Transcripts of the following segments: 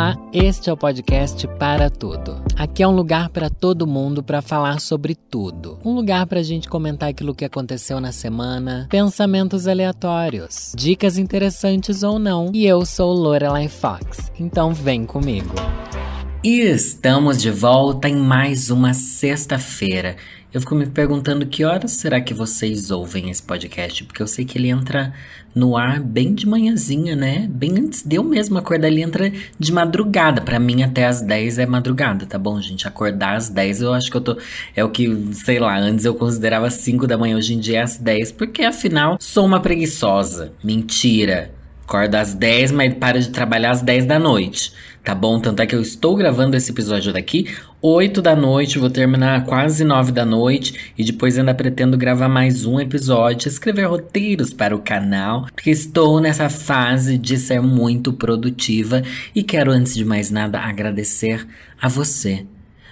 Olá, este é o podcast Para Tudo. Aqui é um lugar para todo mundo para falar sobre tudo. Um lugar para a gente comentar aquilo que aconteceu na semana, pensamentos aleatórios, dicas interessantes ou não. E eu sou Lorelai Fox, então vem comigo. E estamos de volta em mais uma sexta-feira. Eu fico me perguntando que horas será que vocês ouvem esse podcast? Porque eu sei que ele entra no ar bem de manhãzinha, né? Bem antes de eu mesmo acordar, ele entra de madrugada. Para mim, até as 10 é madrugada, tá bom, gente? Acordar às 10 eu acho que eu tô. É o que, sei lá, antes eu considerava 5 da manhã, hoje em dia é às 10, porque afinal sou uma preguiçosa. Mentira. Acorda às 10, mas para de trabalhar às 10 da noite. Tá bom? Tanto é que eu estou gravando esse episódio daqui 8 da noite, vou terminar quase 9 da noite e depois ainda pretendo gravar mais um episódio, escrever roteiros para o canal, porque estou nessa fase de ser muito produtiva e quero antes de mais nada agradecer a você.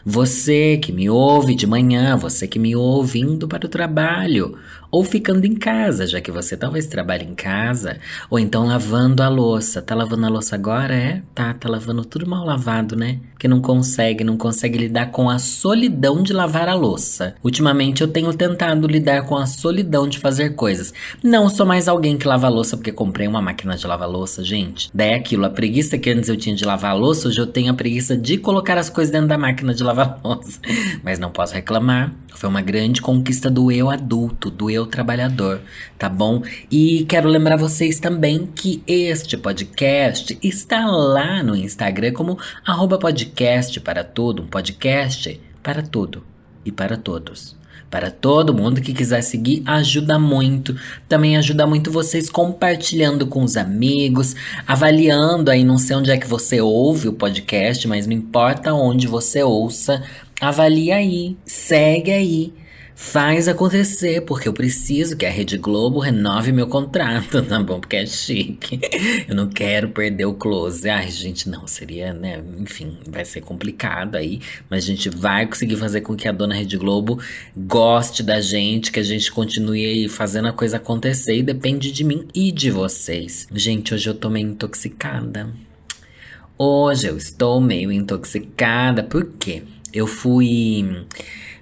Você que me ouve de manhã, você que me ouve indo para o trabalho, ou ficando em casa, já que você talvez trabalhe em casa, ou então lavando a louça. Tá lavando a louça agora? É? Tá, tá lavando tudo mal lavado, né? Que não consegue, não consegue lidar com a solidão de lavar a louça. Ultimamente eu tenho tentado lidar com a solidão de fazer coisas. Não sou mais alguém que lava a louça porque comprei uma máquina de lavar louça, gente. Daí é aquilo, a preguiça que antes eu tinha de lavar a louça, hoje eu tenho a preguiça de colocar as coisas dentro da máquina de lavar louça. Mas não posso reclamar. Foi uma grande conquista do eu adulto, do eu trabalhador, tá bom? E quero lembrar vocês também que este podcast está lá no Instagram como podcast para tudo, um podcast para tudo e para todos. Para todo mundo que quiser seguir, ajuda muito. Também ajuda muito vocês compartilhando com os amigos, avaliando aí, não sei onde é que você ouve o podcast, mas não importa onde você ouça, avalia aí, segue aí. Faz acontecer, porque eu preciso que a Rede Globo renove meu contrato, tá bom? Porque é chique. Eu não quero perder o close. Ai, gente, não, seria, né? Enfim, vai ser complicado aí. Mas a gente vai conseguir fazer com que a dona Rede Globo goste da gente, que a gente continue aí fazendo a coisa acontecer. E depende de mim e de vocês. Gente, hoje eu tô meio intoxicada. Hoje eu estou meio intoxicada, por quê? Eu fui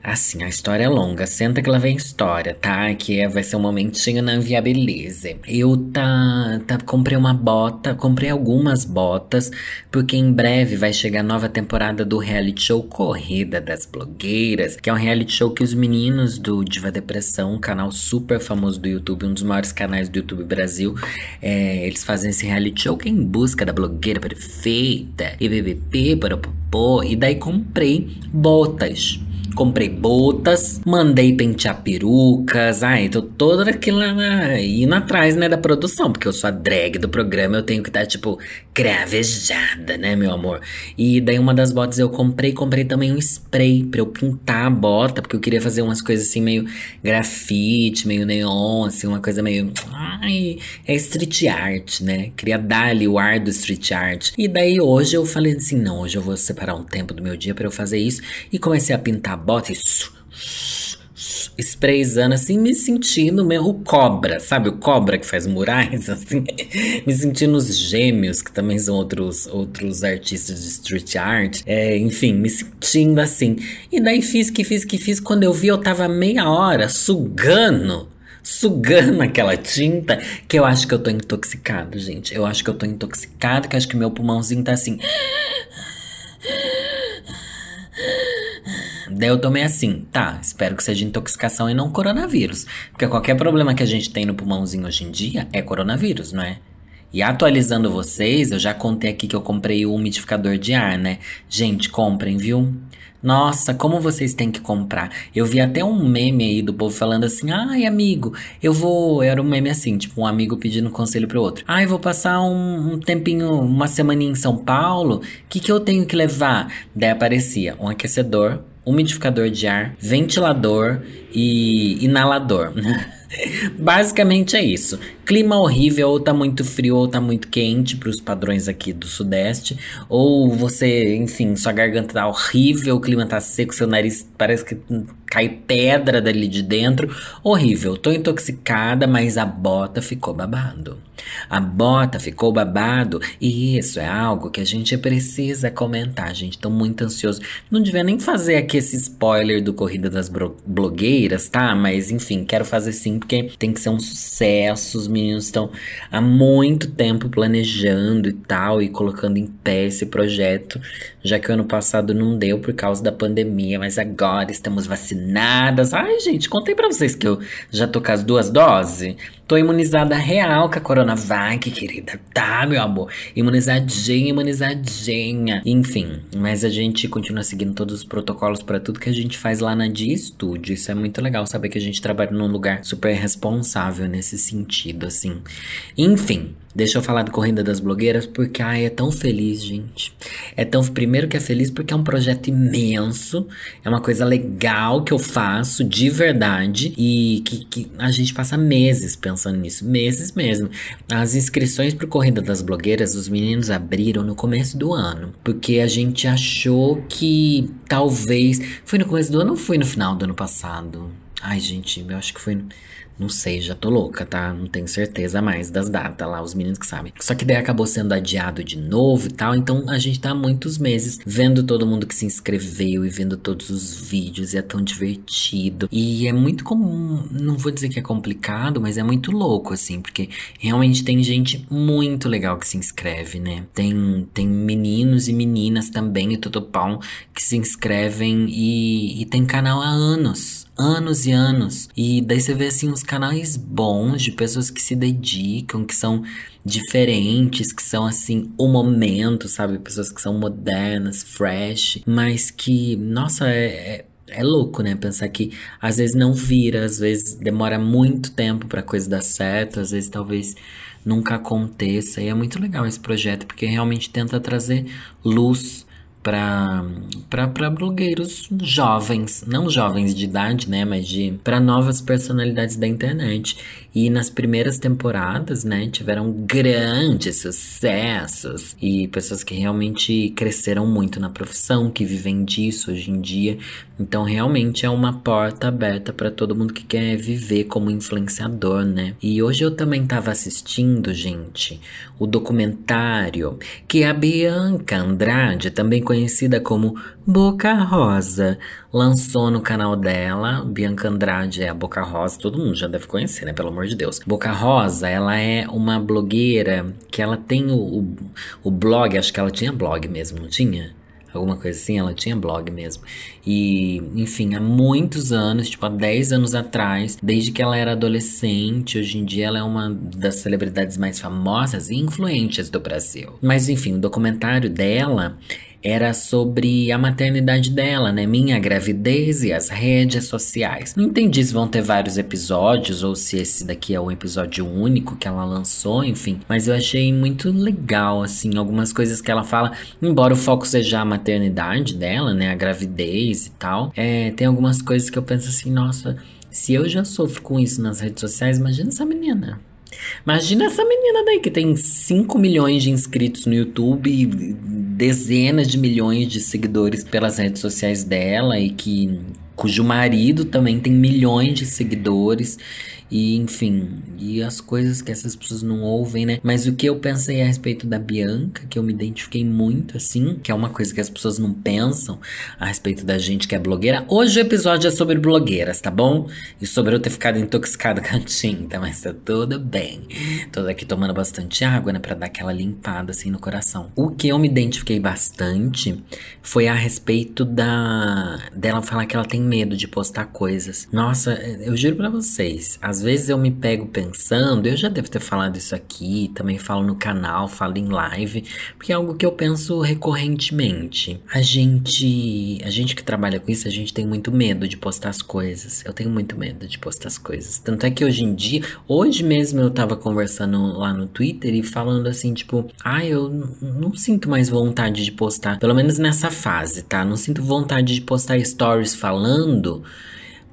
Assim, a história é longa. Senta que lá vem história, tá? Que é, vai ser um momentinho na Viabilize. Eu tá, tá, comprei uma bota, comprei algumas botas, porque em breve vai chegar a nova temporada do reality show Corrida das Blogueiras, que é um reality show que os meninos do Diva Depressão, um canal super famoso do YouTube, um dos maiores canais do YouTube Brasil, é, eles fazem esse reality show que é em busca da blogueira perfeita, e popô, e daí comprei botas comprei botas, mandei pentear perucas, ai, tô toda aquela indo atrás, né, da produção, porque eu sou a drag do programa, eu tenho que estar, tipo, cravejada, né, meu amor? E daí uma das botas eu comprei, comprei também um spray pra eu pintar a bota, porque eu queria fazer umas coisas assim, meio grafite, meio neon, assim, uma coisa meio, ai, é street art, né? Queria dar ali o ar do street art. E daí hoje eu falei assim, não, hoje eu vou separar um tempo do meu dia para eu fazer isso, e comecei a pintar bota e sprayzando assim, me sentindo meio cobra, sabe? O cobra que faz murais, assim. me sentindo os gêmeos, que também são outros, outros artistas de street art. É, enfim, me sentindo assim. E daí fiz que fiz que fiz. Quando eu vi, eu tava meia hora sugando sugando aquela tinta, que eu acho que eu tô intoxicado, gente. Eu acho que eu tô intoxicado, que acho que meu pulmãozinho tá assim. Daí eu tomei assim, tá, espero que seja intoxicação e não coronavírus. Porque qualquer problema que a gente tem no pulmãozinho hoje em dia é coronavírus, não é? E atualizando vocês, eu já contei aqui que eu comprei o umidificador de ar, né? Gente, comprem, viu? Nossa, como vocês têm que comprar. Eu vi até um meme aí do povo falando assim: ai, amigo, eu vou. Era um meme assim, tipo, um amigo pedindo conselho pro outro. Ai, vou passar um, um tempinho, uma semaninha em São Paulo. O que, que eu tenho que levar? Daí aparecia um aquecedor, umidificador de ar, ventilador e inalador. Basicamente é isso. Clima horrível, ou tá muito frio ou tá muito quente para os padrões aqui do Sudeste, ou você, enfim, sua garganta tá horrível, o clima tá seco, seu nariz parece que cai pedra dali de dentro. Horrível. Tô intoxicada, mas a bota ficou babado. A bota ficou babado e isso é algo que a gente precisa comentar, gente. Tô muito ansioso. Não devia nem fazer aqui esse spoiler do Corrida das Blogueiras, tá? Mas enfim, quero fazer sim porque tem que ser um sucesso. Os meninos estão há muito tempo planejando e tal e colocando em pé esse projeto, já que o ano passado não deu por causa da pandemia, mas agora estamos vacinadas. Ai, gente, contei para vocês que eu já tô com as duas doses. Tô imunizada real com a Coronavac, querida. Tá, meu amor. Imunizadinha, imunizadinha. Enfim, mas a gente continua seguindo todos os protocolos para tudo que a gente faz lá na Dia Studio. Isso é muito legal saber que a gente trabalha num lugar super responsável nesse sentido, assim. Enfim. Deixa eu falar do Corrida das Blogueiras, porque ai, é tão feliz, gente. É tão. Primeiro que é feliz porque é um projeto imenso, é uma coisa legal que eu faço de verdade e que, que a gente passa meses pensando nisso. Meses mesmo. As inscrições pro Corrida das Blogueiras, os meninos abriram no começo do ano, porque a gente achou que talvez. Foi no começo do ano ou foi no final do ano passado? Ai, gente, eu acho que foi. Não sei, já tô louca, tá? Não tenho certeza mais das datas lá, os meninos que sabem. Só que daí acabou sendo adiado de novo e tal, então a gente tá há muitos meses vendo todo mundo que se inscreveu e vendo todos os vídeos, e é tão divertido. E é muito comum, não vou dizer que é complicado, mas é muito louco, assim, porque realmente tem gente muito legal que se inscreve, né? Tem, tem meninos e meninas também, e Totopão, que se inscrevem e, e tem canal há anos anos e anos. E daí você vê assim uns canais bons de pessoas que se dedicam, que são diferentes, que são assim o momento, sabe? Pessoas que são modernas, fresh, mas que, nossa, é, é é louco, né? Pensar que às vezes não vira, às vezes demora muito tempo para coisa dar certo, às vezes talvez nunca aconteça. E é muito legal esse projeto porque realmente tenta trazer luz para blogueiros jovens, não jovens de idade, né, mas de para novas personalidades da internet. E nas primeiras temporadas, né, tiveram grandes sucessos e pessoas que realmente cresceram muito na profissão, que vivem disso hoje em dia. Então, realmente é uma porta aberta para todo mundo que quer viver como influenciador, né? E hoje eu também estava assistindo, gente, o documentário que a Bianca Andrade, também conhecida como Boca Rosa, lançou no canal dela. Bianca Andrade é a Boca Rosa, todo mundo já deve conhecer, né? Pelo amor de Deus. Boca Rosa, ela é uma blogueira que ela tem o, o, o blog, acho que ela tinha blog mesmo, não tinha? alguma coisa assim, ela tinha blog mesmo. E, enfim, há muitos anos, tipo há 10 anos atrás, desde que ela era adolescente, hoje em dia ela é uma das celebridades mais famosas e influentes do Brasil. Mas, enfim, o documentário dela era sobre a maternidade dela, né? Minha gravidez e as redes sociais. Não entendi se vão ter vários episódios ou se esse daqui é um episódio único que ela lançou, enfim. Mas eu achei muito legal, assim, algumas coisas que ela fala. Embora o foco seja a maternidade dela, né? A gravidez e tal. É, tem algumas coisas que eu penso assim, nossa, se eu já sofro com isso nas redes sociais, imagina essa menina. Imagina essa menina daí que tem 5 milhões de inscritos no YouTube dezenas de milhões de seguidores pelas redes sociais dela e que cujo marido também tem milhões de seguidores e enfim, e as coisas que essas pessoas não ouvem, né? Mas o que eu pensei a respeito da Bianca, que eu me identifiquei muito assim, que é uma coisa que as pessoas não pensam a respeito da gente que é blogueira. Hoje o episódio é sobre blogueiras, tá bom? E sobre eu ter ficado intoxicada com a tinta, mas tá tudo bem. Tô aqui tomando bastante água, né, para dar aquela limpada assim no coração. O que eu me identifiquei bastante foi a respeito da dela falar que ela tem medo de postar coisas. Nossa, eu juro para vocês, as às vezes eu me pego pensando, eu já devo ter falado isso aqui, também falo no canal, falo em live, porque é algo que eu penso recorrentemente. A gente, a gente que trabalha com isso, a gente tem muito medo de postar as coisas. Eu tenho muito medo de postar as coisas. Tanto é que hoje em dia, hoje mesmo eu tava conversando lá no Twitter e falando assim, tipo, ah, eu não sinto mais vontade de postar, pelo menos nessa fase, tá? Não sinto vontade de postar stories falando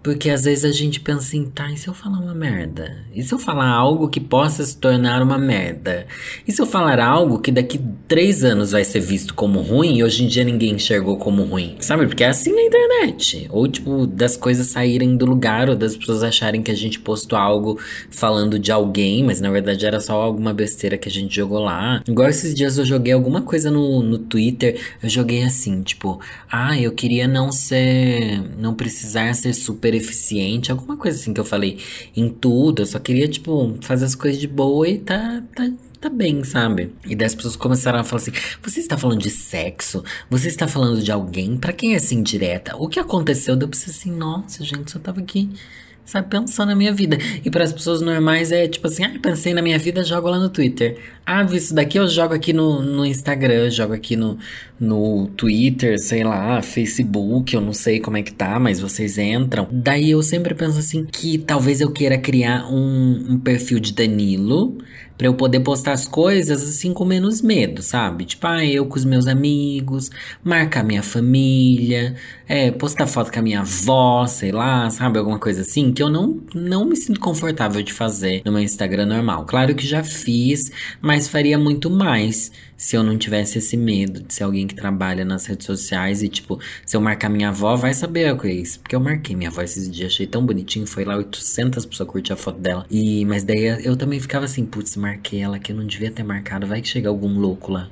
Porque às vezes a gente pensa assim, tá, e se eu falar uma merda? E se eu falar algo que possa se tornar uma merda? E se eu falar algo que daqui três anos vai ser visto como ruim e hoje em dia ninguém enxergou como ruim? Sabe? Porque é assim na internet. Ou tipo, das coisas saírem do lugar, ou das pessoas acharem que a gente postou algo falando de alguém, mas na verdade era só alguma besteira que a gente jogou lá. Igual esses dias eu joguei alguma coisa no, no Twitter, eu joguei assim, tipo, ah, eu queria não ser. não precisar ser super eficiente, alguma coisa assim que eu falei em tudo. Eu só queria, tipo, fazer as coisas de boa e tá, tá, tá bem, sabe? E daí as pessoas começaram a falar assim: você está falando de sexo? Você está falando de alguém? Para quem é assim direta? O que aconteceu? Deu pra ser assim, nossa, gente, só tava aqui sabe, pensando na minha vida. E para as pessoas normais é tipo assim, ah, pensei na minha vida, jogo lá no Twitter. Ah, vi isso daqui, eu jogo aqui no, no Instagram, jogo aqui no, no Twitter, sei lá, Facebook, eu não sei como é que tá, mas vocês entram. Daí eu sempre penso assim, que talvez eu queira criar um, um perfil de Danilo para eu poder postar as coisas assim com menos medo, sabe? Tipo, ah, eu com os meus amigos, marcar minha família, é, postar foto com a minha avó, sei lá, sabe? Alguma coisa assim que eu não, não me sinto confortável de fazer no meu Instagram normal. Claro que já fiz, mas faria muito mais se eu não tivesse esse medo de ser alguém que trabalha nas redes sociais e, tipo, se eu marcar minha avó, vai saber o que é isso. Porque eu marquei minha avó esses dias, achei tão bonitinho, foi lá 800 pessoas curtir a foto dela. E, mas daí eu também ficava assim, putz, marquei ela que eu não devia ter marcado, vai que chega algum louco lá.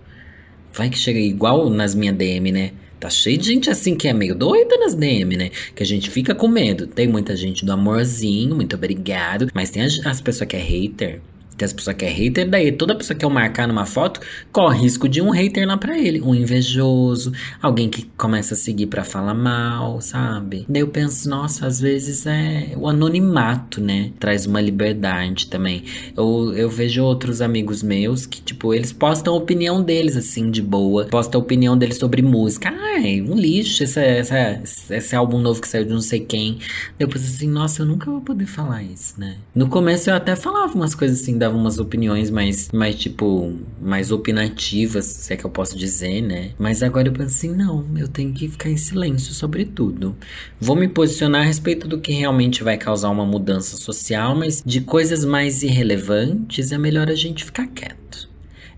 Vai que chega igual nas minhas DM, né? Tá cheio de gente assim que é meio doida nas DM, né? Que a gente fica com medo. Tem muita gente do amorzinho, muito obrigado. Mas tem as, as pessoas que é hater. Tem as pessoas que é hater, daí toda pessoa que eu marcar numa foto corre risco de um hater lá pra ele. Um invejoso, alguém que começa a seguir para falar mal, sabe? Daí eu penso, nossa, às vezes é o anonimato, né? Traz uma liberdade também. Eu, eu vejo outros amigos meus que, tipo, eles postam a opinião deles, assim, de boa. Postam a opinião deles sobre música. Ai, um lixo, esse, esse, esse álbum novo que saiu de não sei quem. Daí eu penso assim, nossa, eu nunca vou poder falar isso, né? No começo eu até falava umas coisas assim da dava umas opiniões mais, mais tipo, mais opinativas, se é que eu posso dizer, né? Mas agora eu penso assim, não, eu tenho que ficar em silêncio sobre tudo. Vou me posicionar a respeito do que realmente vai causar uma mudança social, mas de coisas mais irrelevantes é melhor a gente ficar quieto.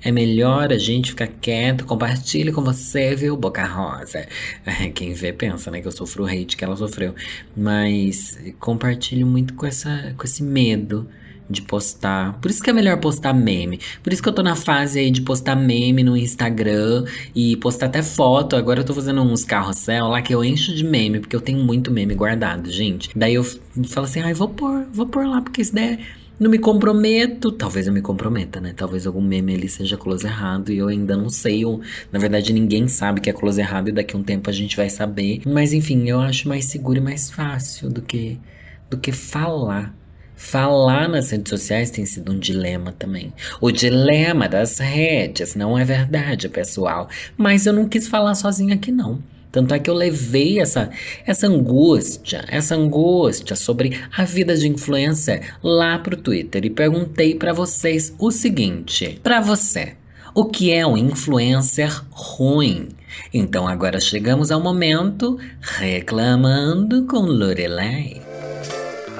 É melhor a gente ficar quieto, compartilhe com você, viu, Boca Rosa. Quem vê pensa, né, que eu sofro o hate que ela sofreu. Mas compartilhe muito com, essa, com esse medo de postar. Por isso que é melhor postar meme. Por isso que eu tô na fase aí de postar meme no Instagram e postar até foto. Agora eu tô fazendo uns carrossel lá que eu encho de meme, porque eu tenho muito meme guardado, gente. Daí eu falo assim, ai, vou pôr, vou pôr lá, porque se der. Não me comprometo, talvez eu me comprometa, né? Talvez algum meme ali seja close errado e eu ainda não sei. Ou, na verdade, ninguém sabe que é close errado e daqui a um tempo a gente vai saber. Mas enfim, eu acho mais seguro e mais fácil do que, do que falar Falar nas redes sociais tem sido um dilema também. O dilema das redes, não é verdade, pessoal? Mas eu não quis falar sozinha aqui, não. Tanto é que eu levei essa, essa angústia, essa angústia sobre a vida de influencer lá pro Twitter e perguntei para vocês o seguinte: para você, o que é um influencer ruim? Então agora chegamos ao momento reclamando com Lorelai.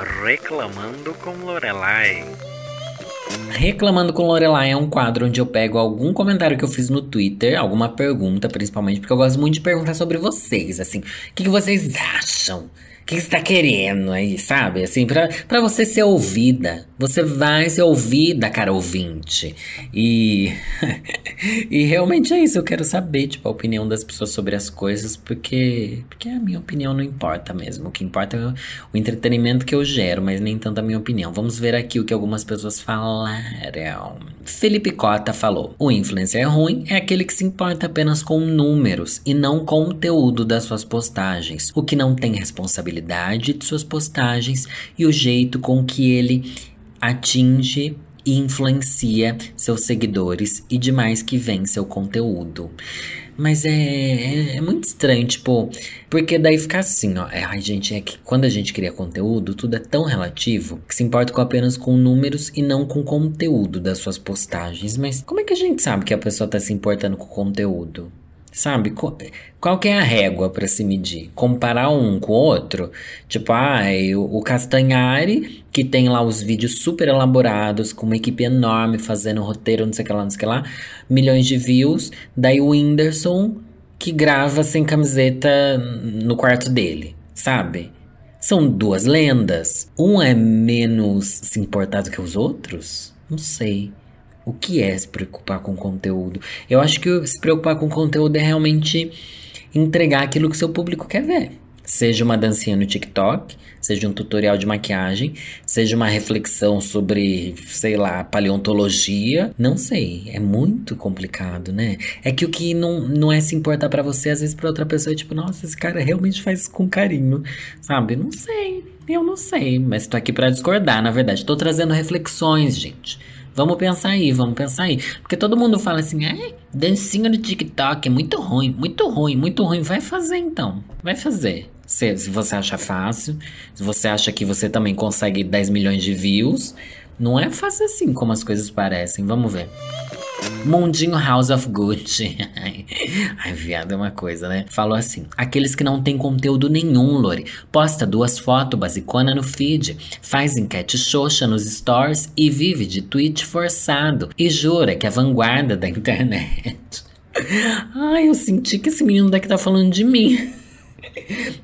Reclamando com Lorelai. Reclamando com Lorelai é um quadro onde eu pego algum comentário que eu fiz no Twitter, alguma pergunta, principalmente, porque eu gosto muito de perguntar sobre vocês, assim, o que, que vocês acham? O que, você tá querendo aí, sabe? Assim, pra, pra você ser ouvida. Você vai ser ouvida, cara ouvinte. E. e realmente é isso. Eu quero saber, tipo, a opinião das pessoas sobre as coisas, porque. Porque a minha opinião não importa mesmo. O que importa é o entretenimento que eu gero, mas nem tanto a minha opinião. Vamos ver aqui o que algumas pessoas falaram. Felipe Cota falou: O influencer ruim é aquele que se importa apenas com números e não com o conteúdo das suas postagens, o que não tem responsabilidade de suas postagens e o jeito com que ele atinge e influencia seus seguidores e demais que vem seu conteúdo. Mas é, é, é, muito estranho, tipo, porque daí fica assim, ó. É, ai, gente, é que quando a gente cria conteúdo, tudo é tão relativo que se importa com apenas com números e não com o conteúdo das suas postagens. Mas como é que a gente sabe que a pessoa tá se importando com o conteúdo? Sabe? Qual que é a régua para se medir? Comparar um com o outro? Tipo, ah, o Castanhari, que tem lá os vídeos super elaborados, com uma equipe enorme, fazendo roteiro, não sei o que lá, não sei o que lá, milhões de views. Daí o Whindersson, que grava sem camiseta no quarto dele, sabe? São duas lendas. Um é menos se importado que os outros? Não sei. O que é se preocupar com conteúdo? Eu acho que se preocupar com conteúdo é realmente entregar aquilo que seu público quer ver. Seja uma dancinha no TikTok, seja um tutorial de maquiagem, seja uma reflexão sobre, sei lá, paleontologia. Não sei, é muito complicado, né? É que o que não, não é se importar para você, às vezes para outra pessoa é tipo, nossa, esse cara realmente faz isso com carinho, sabe? Não sei, eu não sei, mas tô aqui para discordar, na verdade. Tô trazendo reflexões, gente. Vamos pensar aí, vamos pensar aí. Porque todo mundo fala assim, é, dancinha no TikTok é muito ruim, muito ruim, muito ruim. Vai fazer então, vai fazer. Se, se você acha fácil, se você acha que você também consegue 10 milhões de views, não é fácil assim como as coisas parecem. Vamos ver. Mundinho House of Gucci. Ai, viado é uma coisa, né? Falou assim: aqueles que não tem conteúdo nenhum, Lori. Posta duas fotos basicona no feed, faz enquete xoxa nos stories e vive de tweet forçado. E jura que é vanguarda da internet. Ai, eu senti que esse menino daqui tá falando de mim.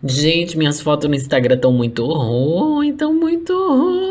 Gente, minhas fotos no Instagram estão muito ruins, estão muito ruins.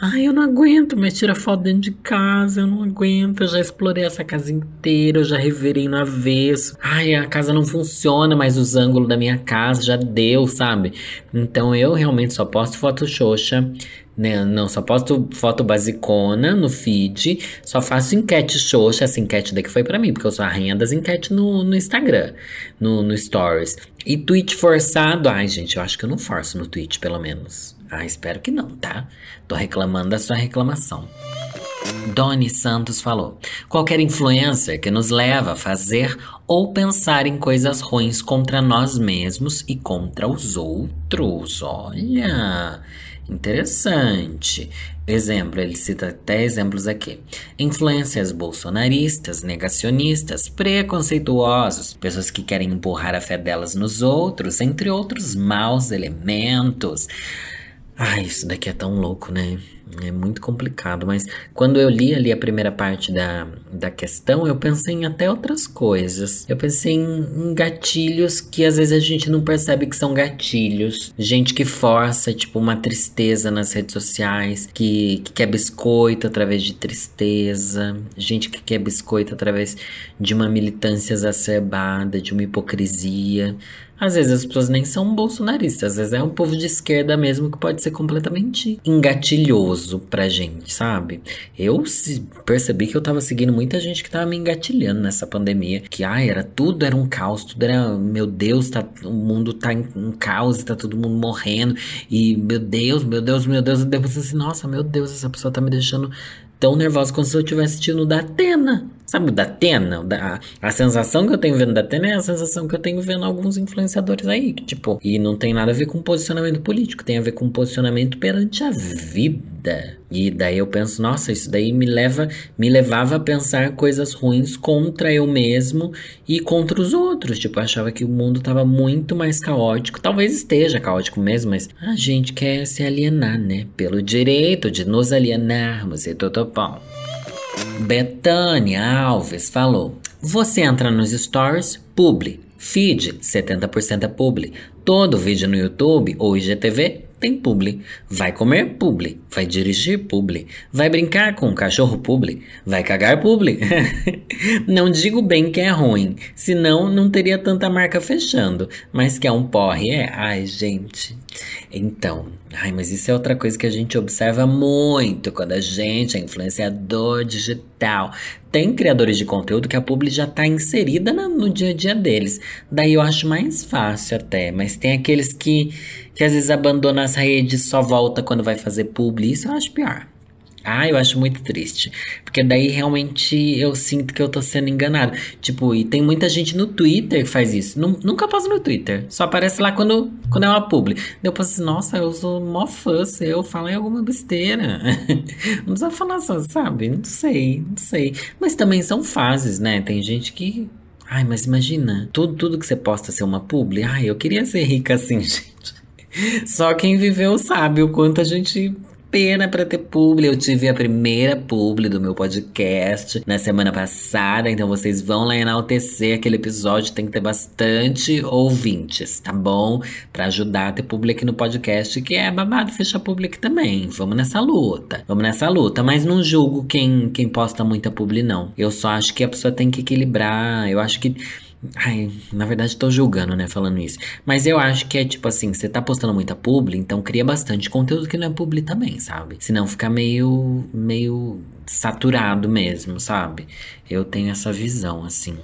Ai, eu não aguento mais tirar foto dentro de casa, eu não aguento. Eu já explorei essa casa inteira, eu já reverei no avesso. Ai, a casa não funciona mais os ângulos da minha casa, já deu, sabe? Então eu realmente só posto foto xoxa. Né? Não, só posto foto basicona no feed, só faço enquete xoxa, essa enquete daqui foi para mim, porque eu sou a rainha das enquetes no, no Instagram, no, no Stories. E tweet forçado, ai gente, eu acho que eu não forço no tweet, pelo menos. Ah, espero que não, tá? Tô reclamando da sua reclamação. Doni Santos falou: qualquer influencer que nos leva a fazer ou pensar em coisas ruins contra nós mesmos e contra os outros. Olha, Interessante. Exemplo, ele cita até exemplos aqui. Influências bolsonaristas, negacionistas, preconceituosos, pessoas que querem empurrar a fé delas nos outros, entre outros maus elementos. Ah, isso daqui é tão louco, né? É muito complicado, mas quando eu li ali a primeira parte da, da questão, eu pensei em até outras coisas. Eu pensei em, em, gatilhos que às vezes a gente não percebe que são gatilhos. Gente que força, tipo, uma tristeza nas redes sociais, que, que quer biscoito através de tristeza, gente que quer biscoito através de uma militância exacerbada, de uma hipocrisia. Às vezes as pessoas nem são bolsonaristas, às vezes é um povo de esquerda mesmo que pode ser completamente engatilhoso pra gente, sabe? Eu percebi que eu tava seguindo muita gente que tava me engatilhando nessa pandemia, que ai, era tudo era um caos, tudo era, meu Deus, tá, o mundo tá em um caos tá todo mundo morrendo e meu Deus, meu Deus, meu Deus, e depois assim, nossa, meu Deus, essa pessoa tá me deixando tão nervosa como se eu estivesse assistindo da Atena. Sabe o da Atena? Da, a sensação que eu tenho vendo da Atena é a sensação que eu tenho vendo alguns influenciadores aí. Que, tipo, e não tem nada a ver com posicionamento político, tem a ver com posicionamento perante a vida. E daí eu penso, nossa, isso daí me leva, me levava a pensar coisas ruins contra eu mesmo e contra os outros. Tipo, eu achava que o mundo tava muito mais caótico. Talvez esteja caótico mesmo, mas a gente quer se alienar, né? Pelo direito de nos alienarmos e totopão. Betânia Alves falou: Você entra nos stories, publi, feed, 70% é publi. Todo vídeo no YouTube ou IGTV tem publi. Vai comer publi. Vai dirigir publi. Vai brincar com um cachorro publi. Vai cagar publi. não digo bem que é ruim, senão não teria tanta marca fechando. Mas que é um porre, é? Ai, gente. Então, ai, mas isso é outra coisa que a gente observa muito quando a gente é influenciador digital. Tem criadores de conteúdo que a publi já está inserida no, no dia a dia deles. Daí eu acho mais fácil até, mas tem aqueles que, que às vezes abandonam as redes, só volta quando vai fazer publi. Isso eu acho pior. Ah, eu acho muito triste. Porque daí realmente eu sinto que eu tô sendo enganado. Tipo, e tem muita gente no Twitter que faz isso. Nunca posto no Twitter. Só aparece lá quando, quando é uma publi. Eu penso assim, nossa, eu sou mó fã, eu falei alguma besteira. não precisa falar só, sabe? Não sei, não sei. Mas também são fases, né? Tem gente que Ai, mas imagina, tudo, tudo que você posta ser uma publi. Ai, eu queria ser rica assim, gente. Só quem viveu sabe o quanto a gente pena para ter publi. Eu tive a primeira publi do meu podcast na semana passada, então vocês vão lá enaltecer aquele episódio. Tem que ter bastante ouvintes, tá bom? Para ajudar a ter publi aqui no podcast, que é babado fechar publi também. Vamos nessa luta. Vamos nessa luta, mas não julgo quem, quem posta muita publi, não. Eu só acho que a pessoa tem que equilibrar. Eu acho que Ai, na verdade tô julgando, né, falando isso. Mas eu acho que é tipo assim, você tá postando muita publi, então cria bastante conteúdo que não é publi também, sabe? Senão fica meio, meio saturado mesmo, sabe? Eu tenho essa visão, assim.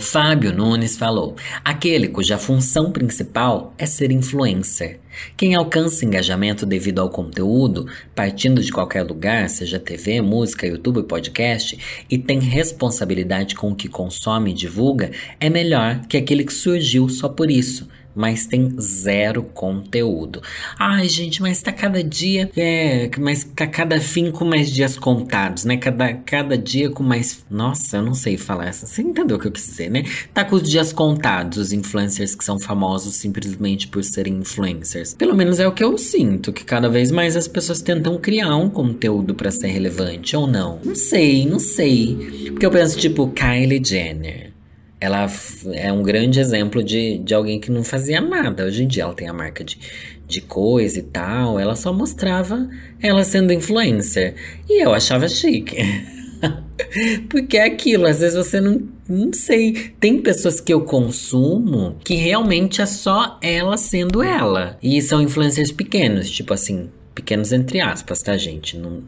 Fábio Nunes falou: aquele cuja função principal é ser influencer. Quem alcança engajamento devido ao conteúdo, partindo de qualquer lugar, seja TV, música, YouTube, podcast, e tem responsabilidade com o que consome e divulga, é melhor que aquele que surgiu só por isso mas tem zero conteúdo. Ai, gente, mas tá cada dia, é, mas tá cada fim com mais dias contados, né? Cada, cada dia com mais. Nossa, eu não sei falar essa. Você entendeu o que eu quis dizer, né? Tá com os dias contados, os influencers que são famosos simplesmente por serem influencers. Pelo menos é o que eu sinto, que cada vez mais as pessoas tentam criar um conteúdo para ser relevante ou não. Não sei, não sei. Porque eu penso, tipo, Kylie Jenner ela é um grande exemplo de, de alguém que não fazia nada. Hoje em dia ela tem a marca de, de coisa e tal. Ela só mostrava ela sendo influencer. E eu achava chique. Porque é aquilo, às vezes você não, não sei. Tem pessoas que eu consumo que realmente é só ela sendo ela. E são influencers pequenos, tipo assim, pequenos entre aspas, tá, gente? Não,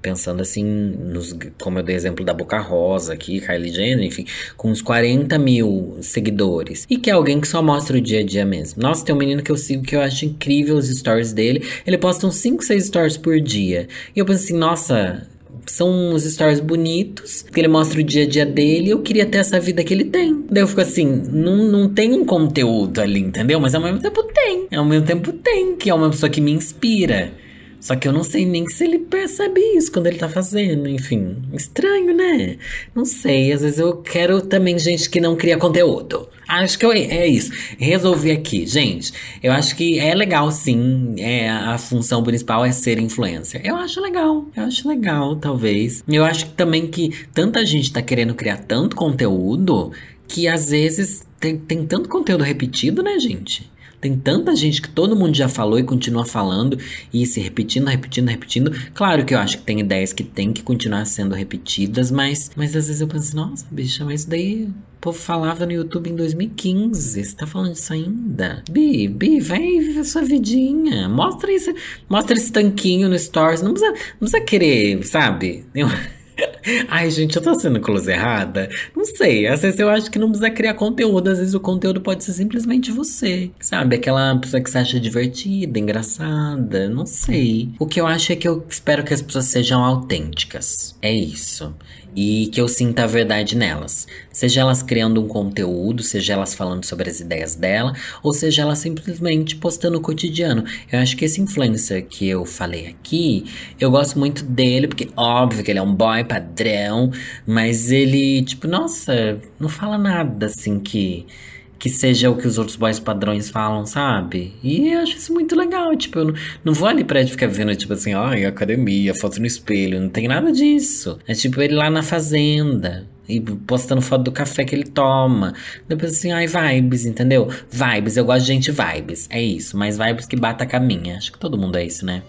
pensando assim, nos, como eu dei exemplo da Boca Rosa aqui, Kylie Jenner, enfim, com uns 40 mil seguidores. E que é alguém que só mostra o dia a dia mesmo. Nossa, tem um menino que eu sigo que eu acho incrível os stories dele. Ele posta uns 5, 6 stories por dia. E eu penso assim, nossa, são uns stories bonitos, que ele mostra o dia a dia dele, eu queria ter essa vida que ele tem. Daí eu fico assim, não, não tem um conteúdo ali, entendeu? Mas ao mesmo tempo tem. Ao mesmo tempo tem, que é uma pessoa que me inspira. Só que eu não sei nem se ele percebe isso quando ele tá fazendo, enfim. Estranho, né? Não sei, às vezes eu quero também gente que não cria conteúdo. Acho que eu, é isso. Resolvi aqui. Gente, eu acho que é legal sim. É, a função principal é ser influencer. Eu acho legal. Eu acho legal, talvez. Eu acho também que tanta gente tá querendo criar tanto conteúdo que às vezes tem, tem tanto conteúdo repetido, né, gente? Tem tanta gente que todo mundo já falou e continua falando e se repetindo, repetindo, repetindo. Claro que eu acho que tem ideias que tem que continuar sendo repetidas, mas, mas às vezes eu penso, nossa, bicha, mas daí o povo falava no YouTube em 2015. Você tá falando disso ainda? Bi, Bi, vai viver sua vidinha. Mostra isso. Mostra esse tanquinho no Stories. Não precisa, não precisa querer, sabe? Eu... Ai, gente, eu tô sendo close errada? Não sei. Às vezes eu acho que não precisa criar conteúdo. Às vezes o conteúdo pode ser simplesmente você. Sabe? Aquela pessoa que você acha divertida, engraçada. Não sei. O que eu acho é que eu espero que as pessoas sejam autênticas. É isso e que eu sinta a verdade nelas. Seja elas criando um conteúdo, seja elas falando sobre as ideias dela, ou seja elas simplesmente postando o cotidiano. Eu acho que esse influencer que eu falei aqui, eu gosto muito dele, porque óbvio que ele é um boy padrão, mas ele, tipo, nossa, não fala nada assim que que seja o que os outros boys padrões falam, sabe? E eu acho isso muito legal. Tipo, eu não, não vou ali pra ele ficar vendo, tipo assim, ai, academia, foto no espelho. Não tem nada disso. É tipo ele lá na fazenda. E postando foto do café que ele toma. Depois assim, ai, vibes, entendeu? Vibes, eu gosto de gente vibes. É isso, mas vibes que bata a caminha. Acho que todo mundo é isso, né?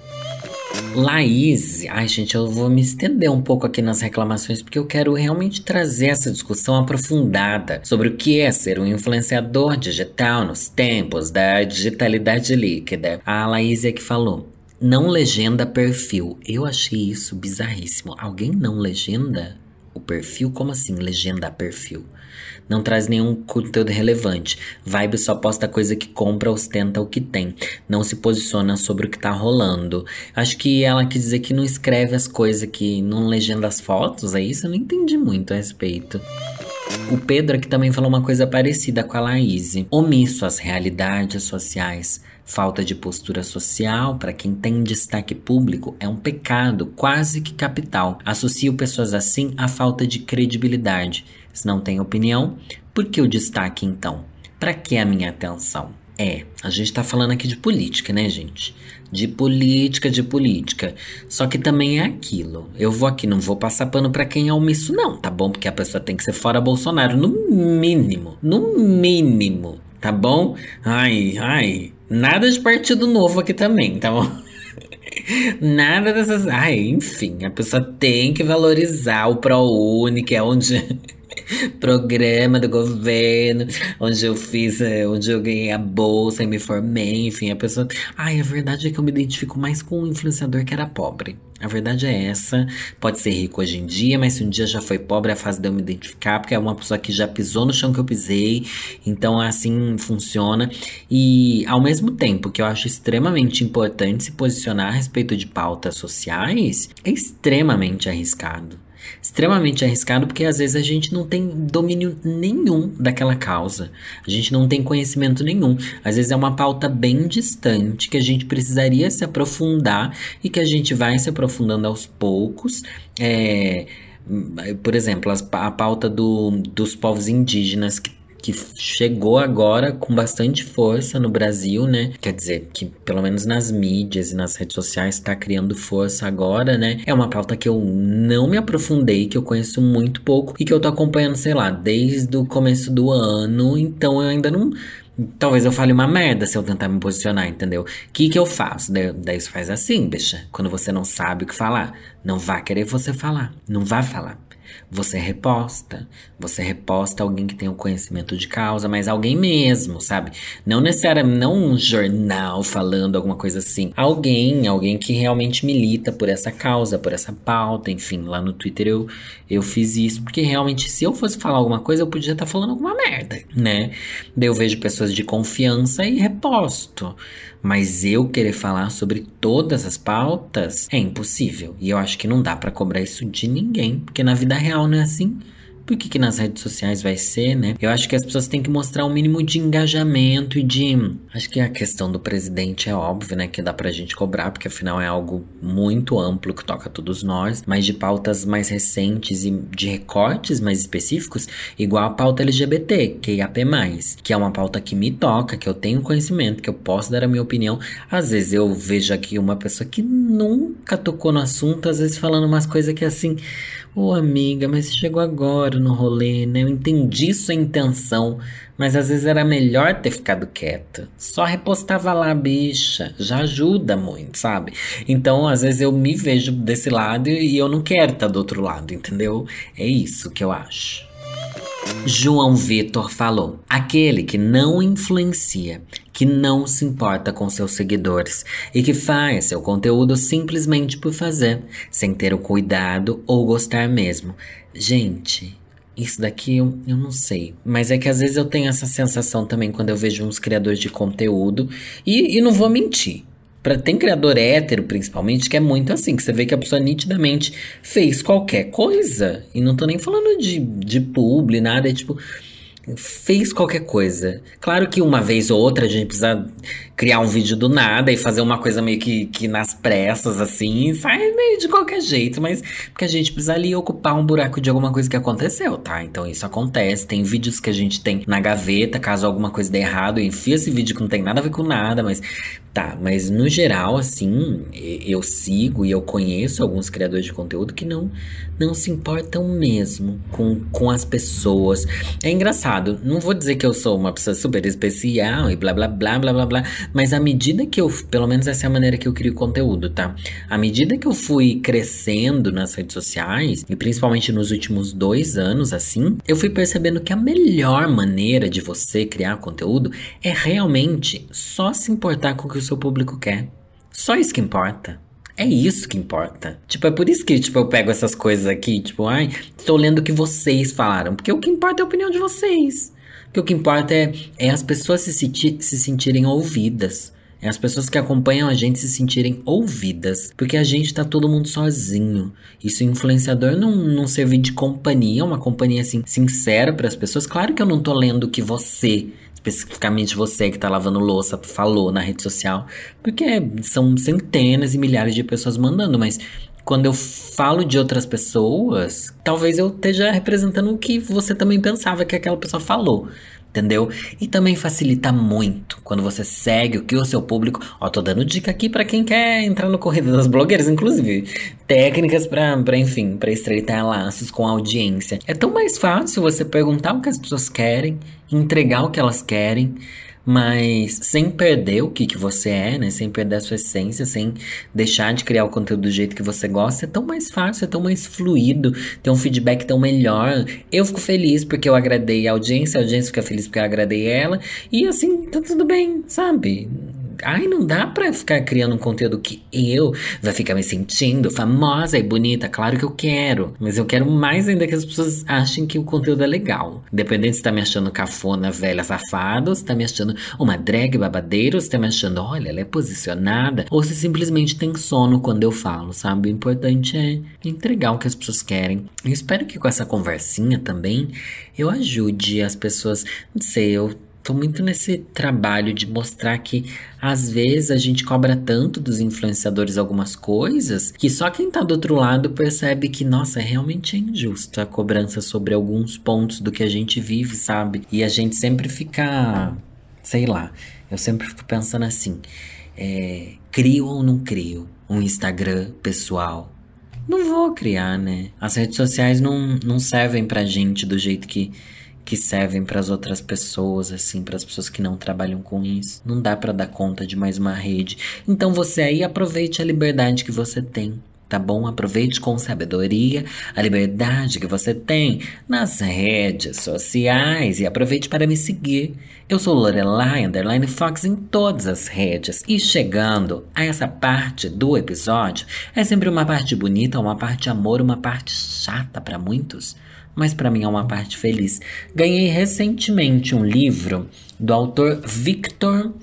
Laís, ai gente, eu vou me estender um pouco aqui nas reclamações porque eu quero realmente trazer essa discussão aprofundada sobre o que é ser um influenciador digital nos tempos da digitalidade líquida. A Laís é que falou. Não legenda perfil. Eu achei isso bizarríssimo. Alguém não legenda o perfil? Como assim legenda perfil? Não traz nenhum conteúdo relevante. Vibe só posta coisa que compra, ostenta o que tem. Não se posiciona sobre o que tá rolando. Acho que ela quis dizer que não escreve as coisas, que não legenda as fotos, é isso? Eu não entendi muito a respeito. O Pedro aqui também falou uma coisa parecida com a Laís. Omisso às realidades sociais. Falta de postura social para quem tem destaque público é um pecado quase que capital. Associo pessoas assim à falta de credibilidade. Se não tem opinião, por que o destaque então? Para que a minha atenção? É, a gente tá falando aqui de política, né, gente? De política, de política. Só que também é aquilo. Eu vou aqui, não vou passar pano para quem é omisso, não, tá bom? Porque a pessoa tem que ser fora Bolsonaro, no mínimo. No mínimo, tá bom? Ai, ai. Nada de partido novo aqui também, tá bom? Nada dessas. Ai, enfim, a pessoa tem que valorizar o ProUni, que é onde. programa do governo, onde eu fiz, é, onde eu ganhei a bolsa e me formei, enfim, a pessoa. Ai, a verdade é que eu me identifico mais com um influenciador que era pobre. A verdade é essa. Pode ser rico hoje em dia, mas se um dia já foi pobre, é fase de eu me identificar, porque é uma pessoa que já pisou no chão que eu pisei. Então, assim funciona. E ao mesmo tempo que eu acho extremamente importante se posicionar a respeito de pautas sociais, é extremamente arriscado extremamente arriscado porque às vezes a gente não tem domínio nenhum daquela causa. A gente não tem conhecimento nenhum. Às vezes é uma pauta bem distante que a gente precisaria se aprofundar e que a gente vai se aprofundando aos poucos. É, por exemplo, a pauta do, dos povos indígenas que que chegou agora com bastante força no Brasil, né? Quer dizer, que pelo menos nas mídias e nas redes sociais está criando força agora, né? É uma pauta que eu não me aprofundei, que eu conheço muito pouco e que eu tô acompanhando, sei lá, desde o começo do ano, então eu ainda não. Talvez eu fale uma merda se eu tentar me posicionar, entendeu? O que que eu faço? Daí, daí isso faz assim, bicha. Quando você não sabe o que falar, não vá querer você falar. Não vá falar. Você reposta. Você reposta alguém que tem o um conhecimento de causa, mas alguém mesmo, sabe? Não necessariamente, não um jornal falando alguma coisa assim. Alguém, alguém que realmente milita por essa causa, por essa pauta, enfim. Lá no Twitter eu, eu fiz isso, porque realmente se eu fosse falar alguma coisa, eu podia estar tá falando alguma merda, né? Daí eu vejo pessoas de confiança e reposto. Mas eu querer falar sobre todas as pautas é impossível. E eu acho que não dá para cobrar isso de ninguém, porque na vida real não é assim. Por que, que nas redes sociais vai ser, né? Eu acho que as pessoas têm que mostrar um mínimo de engajamento e de. Acho que a questão do presidente é óbvio, né? Que dá pra gente cobrar, porque afinal é algo muito amplo que toca todos nós, mas de pautas mais recentes e de recortes mais específicos, igual a pauta LGBT, que é AP, que é uma pauta que me toca, que eu tenho conhecimento, que eu posso dar a minha opinião. Às vezes eu vejo aqui uma pessoa que nunca tocou no assunto, às vezes falando umas coisas que assim. Ô oh, amiga, mas chegou agora no rolê, né? Eu entendi sua intenção, mas às vezes era melhor ter ficado quieta. Só repostava lá, bicha. Já ajuda muito, sabe? Então, às vezes eu me vejo desse lado e eu não quero estar do outro lado, entendeu? É isso que eu acho. João Vitor falou: aquele que não influencia, que não se importa com seus seguidores e que faz seu conteúdo simplesmente por fazer, sem ter o cuidado ou gostar mesmo. Gente, isso daqui eu, eu não sei. Mas é que às vezes eu tenho essa sensação também quando eu vejo uns criadores de conteúdo. E, e não vou mentir. Pra, tem criador hétero, principalmente, que é muito assim, que você vê que a pessoa nitidamente fez qualquer coisa. E não tô nem falando de, de publi, nada, é tipo fez qualquer coisa. Claro que uma vez ou outra a gente precisa criar um vídeo do nada e fazer uma coisa meio que, que nas pressas, assim, sai meio de qualquer jeito, mas porque a gente precisa ali ocupar um buraco de alguma coisa que aconteceu, tá? Então isso acontece. Tem vídeos que a gente tem na gaveta, caso alguma coisa dê errado, eu enfio esse vídeo que não tem nada a ver com nada, mas Tá, mas no geral, assim, eu sigo e eu conheço alguns criadores de conteúdo que não, não se importam mesmo com, com as pessoas. É engraçado, não vou dizer que eu sou uma pessoa super especial e blá blá blá blá blá blá, mas à medida que eu, pelo menos essa é a maneira que eu crio conteúdo, tá? À medida que eu fui crescendo nas redes sociais, e principalmente nos últimos dois anos, assim, eu fui percebendo que a melhor maneira de você criar conteúdo é realmente só se importar com o que o seu público quer. Só isso que importa. É isso que importa. Tipo, é por isso que tipo, eu pego essas coisas aqui, tipo, ai, estou lendo o que vocês falaram. Porque o que importa é a opinião de vocês. Porque o que importa é, é as pessoas se, senti se sentirem ouvidas. É as pessoas que acompanham a gente se sentirem ouvidas, porque a gente tá todo mundo sozinho. Isso influenciador não, não servir de companhia, uma companhia assim sincera para as pessoas. Claro que eu não tô lendo o que você especificamente você que tá lavando louça falou na rede social, porque são centenas e milhares de pessoas mandando, mas quando eu falo de outras pessoas, talvez eu esteja representando o que você também pensava que aquela pessoa falou entendeu? E também facilita muito quando você segue o que o seu público. Ó, tô dando dica aqui para quem quer entrar no corrida das blogueiras, inclusive. Técnicas pra, pra enfim, para estreitar laços com a audiência. É tão mais fácil você perguntar o que as pessoas querem, entregar o que elas querem mas sem perder o que, que você é, né? Sem perder a sua essência, sem deixar de criar o conteúdo do jeito que você gosta, é tão mais fácil, é tão mais fluido, tem um feedback tão melhor. Eu fico feliz porque eu agradei a audiência, a audiência fica feliz porque eu agradei ela, e assim, tá tudo bem, sabe? Ai, não dá pra ficar criando um conteúdo que eu vai ficar me sentindo famosa e bonita. Claro que eu quero. Mas eu quero mais ainda que as pessoas achem que o conteúdo é legal. Independente se tá me achando cafona, velha, safada, ou se tá me achando uma drag babadeira, ou se tá me achando, olha, ela é posicionada, ou se simplesmente tem sono quando eu falo, sabe? O importante é entregar o que as pessoas querem. Eu espero que com essa conversinha também eu ajude as pessoas. Não sei, eu tô muito nesse trabalho de mostrar que às vezes a gente cobra tanto dos influenciadores algumas coisas que só quem tá do outro lado percebe que, nossa, realmente é injusto a cobrança sobre alguns pontos do que a gente vive, sabe? E a gente sempre fica, sei lá, eu sempre fico pensando assim: é, crio ou não crio um Instagram pessoal? Não vou criar, né? As redes sociais não, não servem pra gente do jeito que que servem para as outras pessoas, assim, para as pessoas que não trabalham com isso. Não dá para dar conta de mais uma rede. Então você aí aproveite a liberdade que você tem. Tá bom? Aproveite com sabedoria a liberdade que você tem nas redes sociais e aproveite para me seguir. Eu sou Lorelai Underline Fox em todas as redes. E chegando a essa parte do episódio, é sempre uma parte bonita, uma parte amor, uma parte chata para muitos mas para mim é uma parte feliz. Ganhei recentemente um livro do autor Victor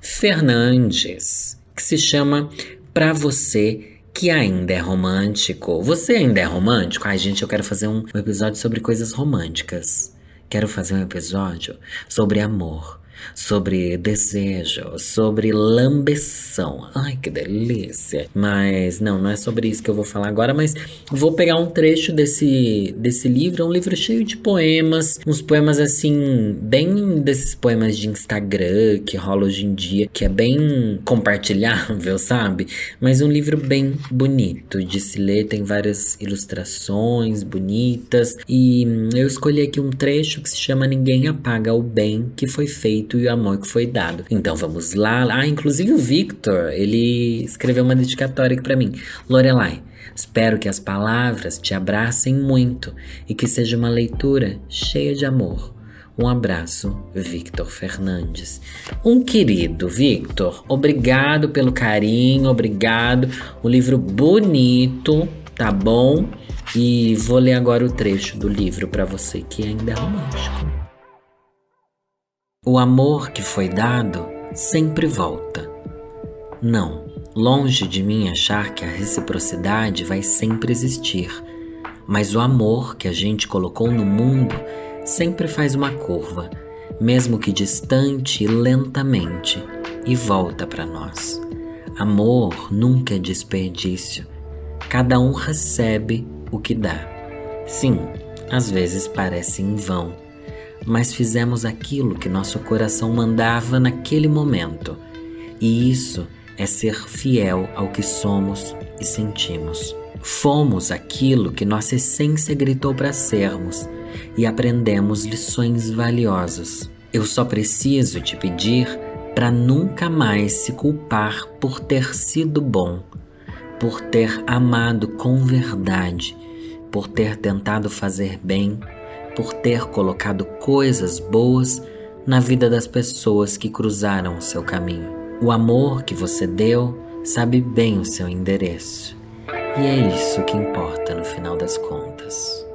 Fernandes, que se chama Pra Você que ainda é romântico. Você ainda é romântico? Ai, gente, eu quero fazer um episódio sobre coisas românticas. Quero fazer um episódio sobre amor sobre desejo, sobre lambeção. Ai, que delícia! Mas não, não é sobre isso que eu vou falar agora, mas vou pegar um trecho desse, desse livro, é um livro cheio de poemas, uns poemas assim, bem desses poemas de Instagram que rola hoje em dia, que é bem compartilhável, sabe? Mas um livro bem bonito de se ler, tem várias ilustrações bonitas e eu escolhi aqui um trecho que se chama Ninguém Apaga o Bem que foi feito e o amor que foi dado. Então vamos lá. Ah, inclusive o Victor, ele escreveu uma dedicatória aqui para mim. Lorelai, espero que as palavras te abracem muito e que seja uma leitura cheia de amor. Um abraço, Victor Fernandes. Um querido Victor, obrigado pelo carinho, obrigado. Um livro bonito, tá bom? E vou ler agora o trecho do livro para você que ainda é romântico. O amor que foi dado sempre volta. Não, longe de mim achar que a reciprocidade vai sempre existir, mas o amor que a gente colocou no mundo sempre faz uma curva, mesmo que distante e lentamente, e volta para nós. Amor nunca é desperdício. Cada um recebe o que dá. Sim, às vezes parece em vão mas fizemos aquilo que nosso coração mandava naquele momento. E isso é ser fiel ao que somos e sentimos. Fomos aquilo que nossa essência gritou para sermos e aprendemos lições valiosas. Eu só preciso te pedir para nunca mais se culpar por ter sido bom, por ter amado com verdade, por ter tentado fazer bem por ter colocado coisas boas na vida das pessoas que cruzaram o seu caminho. O amor que você deu sabe bem o seu endereço. E é isso que importa no final das contas.